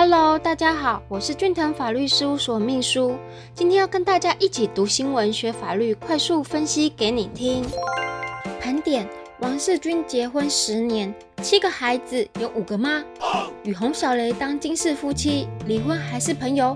Hello，大家好，我是俊腾法律事务所秘书，今天要跟大家一起读新闻、学法律，快速分析给你听。盘点：王世军结婚十年，七个孩子，有五个妈，与洪小雷当金氏夫妻，离婚还是朋友？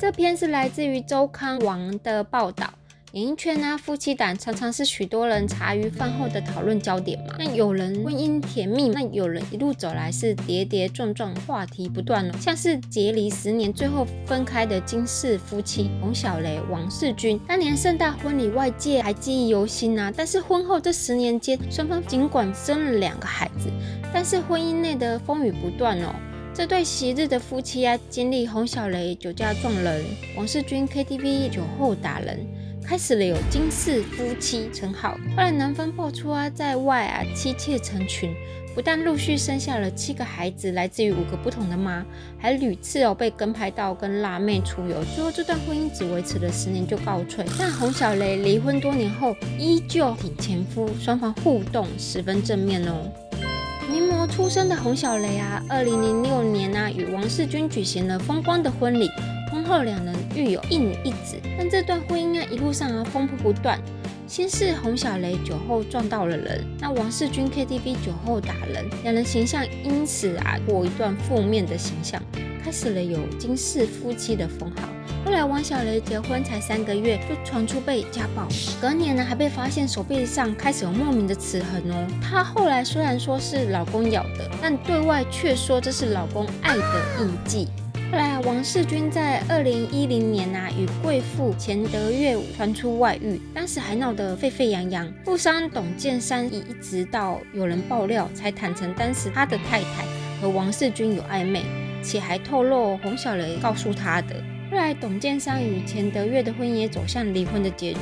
这篇是来自于周刊王的报道。演艺圈啊，夫妻档常常是许多人茶余饭后的讨论焦点嘛。那有人婚姻甜蜜，那有人一路走来是跌跌撞撞，话题不断哦。像是结离十年最后分开的金氏夫妻洪小雷、王世军，当年盛大婚礼外界还记忆犹新啊。但是婚后这十年间，双方尽管生了两个孩子，但是婚姻内的风雨不断哦。这对昔日的夫妻啊，经历洪小雷酒驾撞人，王世军 KTV 酒后打人。开始了有金氏夫妻称号，后来男方爆出啊，在外啊妻妾成群，不但陆续生下了七个孩子，来自于五个不同的妈，还屡次哦被跟拍到跟辣妹出游，最后这段婚姻只维持了十年就告吹。但洪小雷离婚多年后，依旧挺前夫，双方互动十分正面哦。名模出身的洪小雷啊，二零零六年啊与王世军举行了风光的婚礼。婚后两人育有一女一子，但这段婚姻啊一路上啊风波不断。先是洪小雷酒后撞到了人，那王世军 KTV 酒后打人，两人形象因此啊过一段负面的形象，开始了有金氏夫妻的封号。后来王小雷结婚才三个月，就传出被家暴，隔年呢还被发现手臂上开始有莫名的齿痕哦。她后来虽然说是老公咬的，但对外却说这是老公爱的印记。后来，王世军在二零一零年啊，与贵妇钱德月传出外遇，当时还闹得沸沸扬扬。富商董建山一直到有人爆料，才坦诚当时他的太太和王世军有暧昧，且还透露洪小雷告诉他的。后来，董建山与钱德月的婚姻也走向离婚的结局。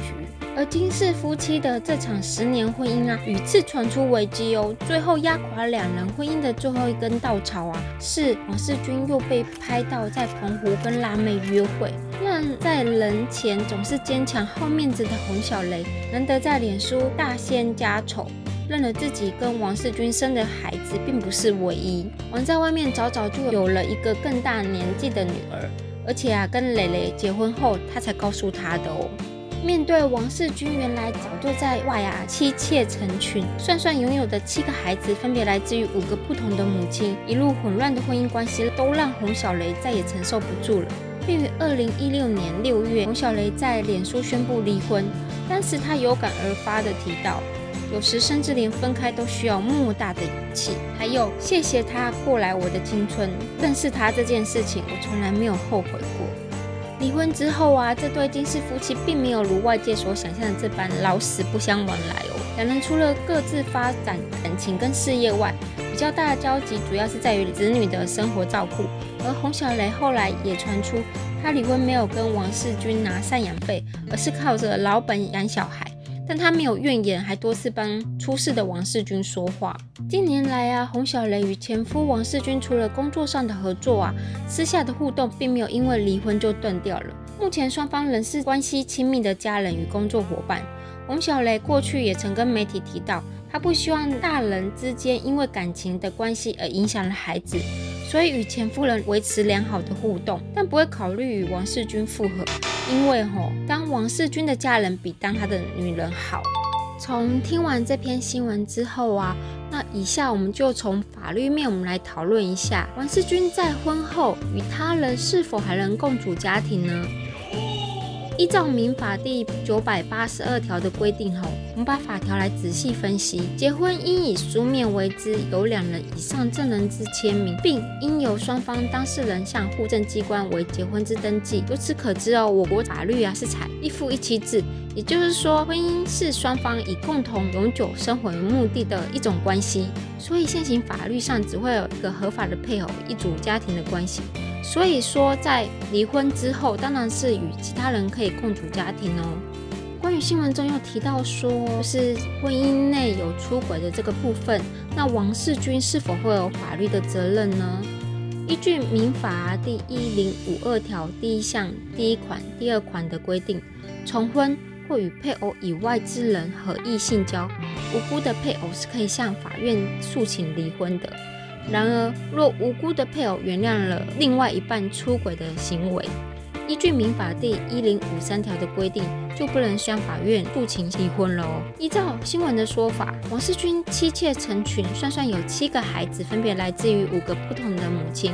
而金氏夫妻的这场十年婚姻啊，屡次传出危机哦。最后压垮两人婚姻的最后一根稻草啊，是王世军又被拍到在澎湖跟辣妹约会，让在人前总是坚强好面子的洪小雷，难得在脸书大掀家丑，认了自己跟王世军生的孩子并不是唯一，王在外面早早就有了一个更大年纪的女儿，而且啊，跟蕾蕾结婚后，他才告诉他的哦。面对王世军，原来早就在外啊，妻妾成群，算算拥有的七个孩子，分别来自于五个不同的母亲，一路混乱的婚姻关系，都让洪小雷再也承受不住了。并于二零一六年六月，洪小雷在脸书宣布离婚。当时他有感而发的提到，有时甚至连分开都需要莫大的勇气。还有，谢谢他过来我的青春，认识他这件事情，我从来没有后悔过。离婚之后啊，这对金氏夫妻并没有如外界所想象的这般老死不相往来哦。两人除了各自发展感情跟事业外，比较大的交集主要是在于子女的生活照顾。而洪小雷后来也传出，他离婚没有跟王世军拿赡养费，而是靠着老本养小孩。但他没有怨言，还多次帮出事的王世军说话。近年来啊，洪小雷与前夫王世军除了工作上的合作啊，私下的互动并没有因为离婚就断掉了。目前双方仍是关系亲密的家人与工作伙伴。洪小雷过去也曾跟媒体提到，他不希望大人之间因为感情的关系而影响了孩子。所以与前夫人维持良好的互动，但不会考虑与王世军复合，因为吼，当王世军的家人比当他的女人好。从听完这篇新闻之后啊，那以下我们就从法律面，我们来讨论一下，王世军在婚后与他人是否还能共组家庭呢？依照民法第九百八十二条的规定，后我们把法条来仔细分析。结婚应以书面为之，由两人以上证人之签名，并应由双方当事人向户政机关为结婚之登记。由此可知哦，我国法律啊是采一夫一妻制，也就是说，婚姻是双方以共同永久生活为目的的一种关系。所以现行法律上只会有一个合法的配偶，一组家庭的关系。所以说，在离婚之后，当然是与其他人可以共组家庭哦。关于新闻中又提到说，是婚姻内有出轨的这个部分，那王世军是否会有法律的责任呢？依据民法第一零五二条第一项第一款、第二款的规定，重婚或与配偶以外之人合意性交，无辜的配偶是可以向法院诉请离婚的。然而，若无辜的配偶原谅了另外一半出轨的行为，依据民法第一零五三条的规定，就不能向法院诉请离婚了哦。依照新闻的说法，王世军妻妾成群，算算有七个孩子，分别来自于五个不同的母亲。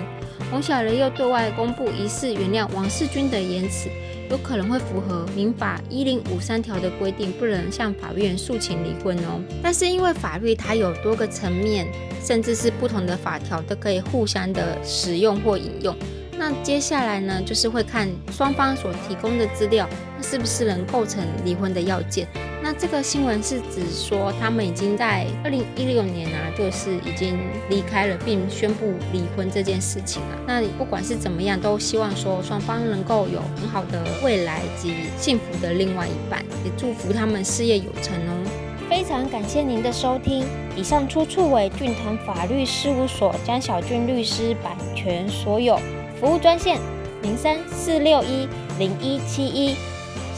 洪小雷又对外公布疑似原谅王世军的言辞，有可能会符合民法一零五三条的规定，不能向法院诉请离婚哦。但是因为法律它有多个层面，甚至是不同的法条都可以互相的使用或引用。那接下来呢，就是会看双方所提供的资料，那是不是能构成离婚的要件？那这个新闻是指说，他们已经在二零一六年啊，就是已经离开了，并宣布离婚这件事情啊。那不管是怎么样，都希望说双方能够有很好的未来及幸福的另外一半，也祝福他们事业有成哦。非常感谢您的收听，以上出处为俊腾法律事务所江小俊律师版权所有。服务专线零三四六一零一七一，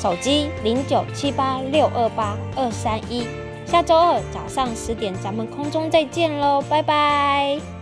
手机零九七八六二八二三一。下周二早上十点，咱们空中再见喽，拜拜。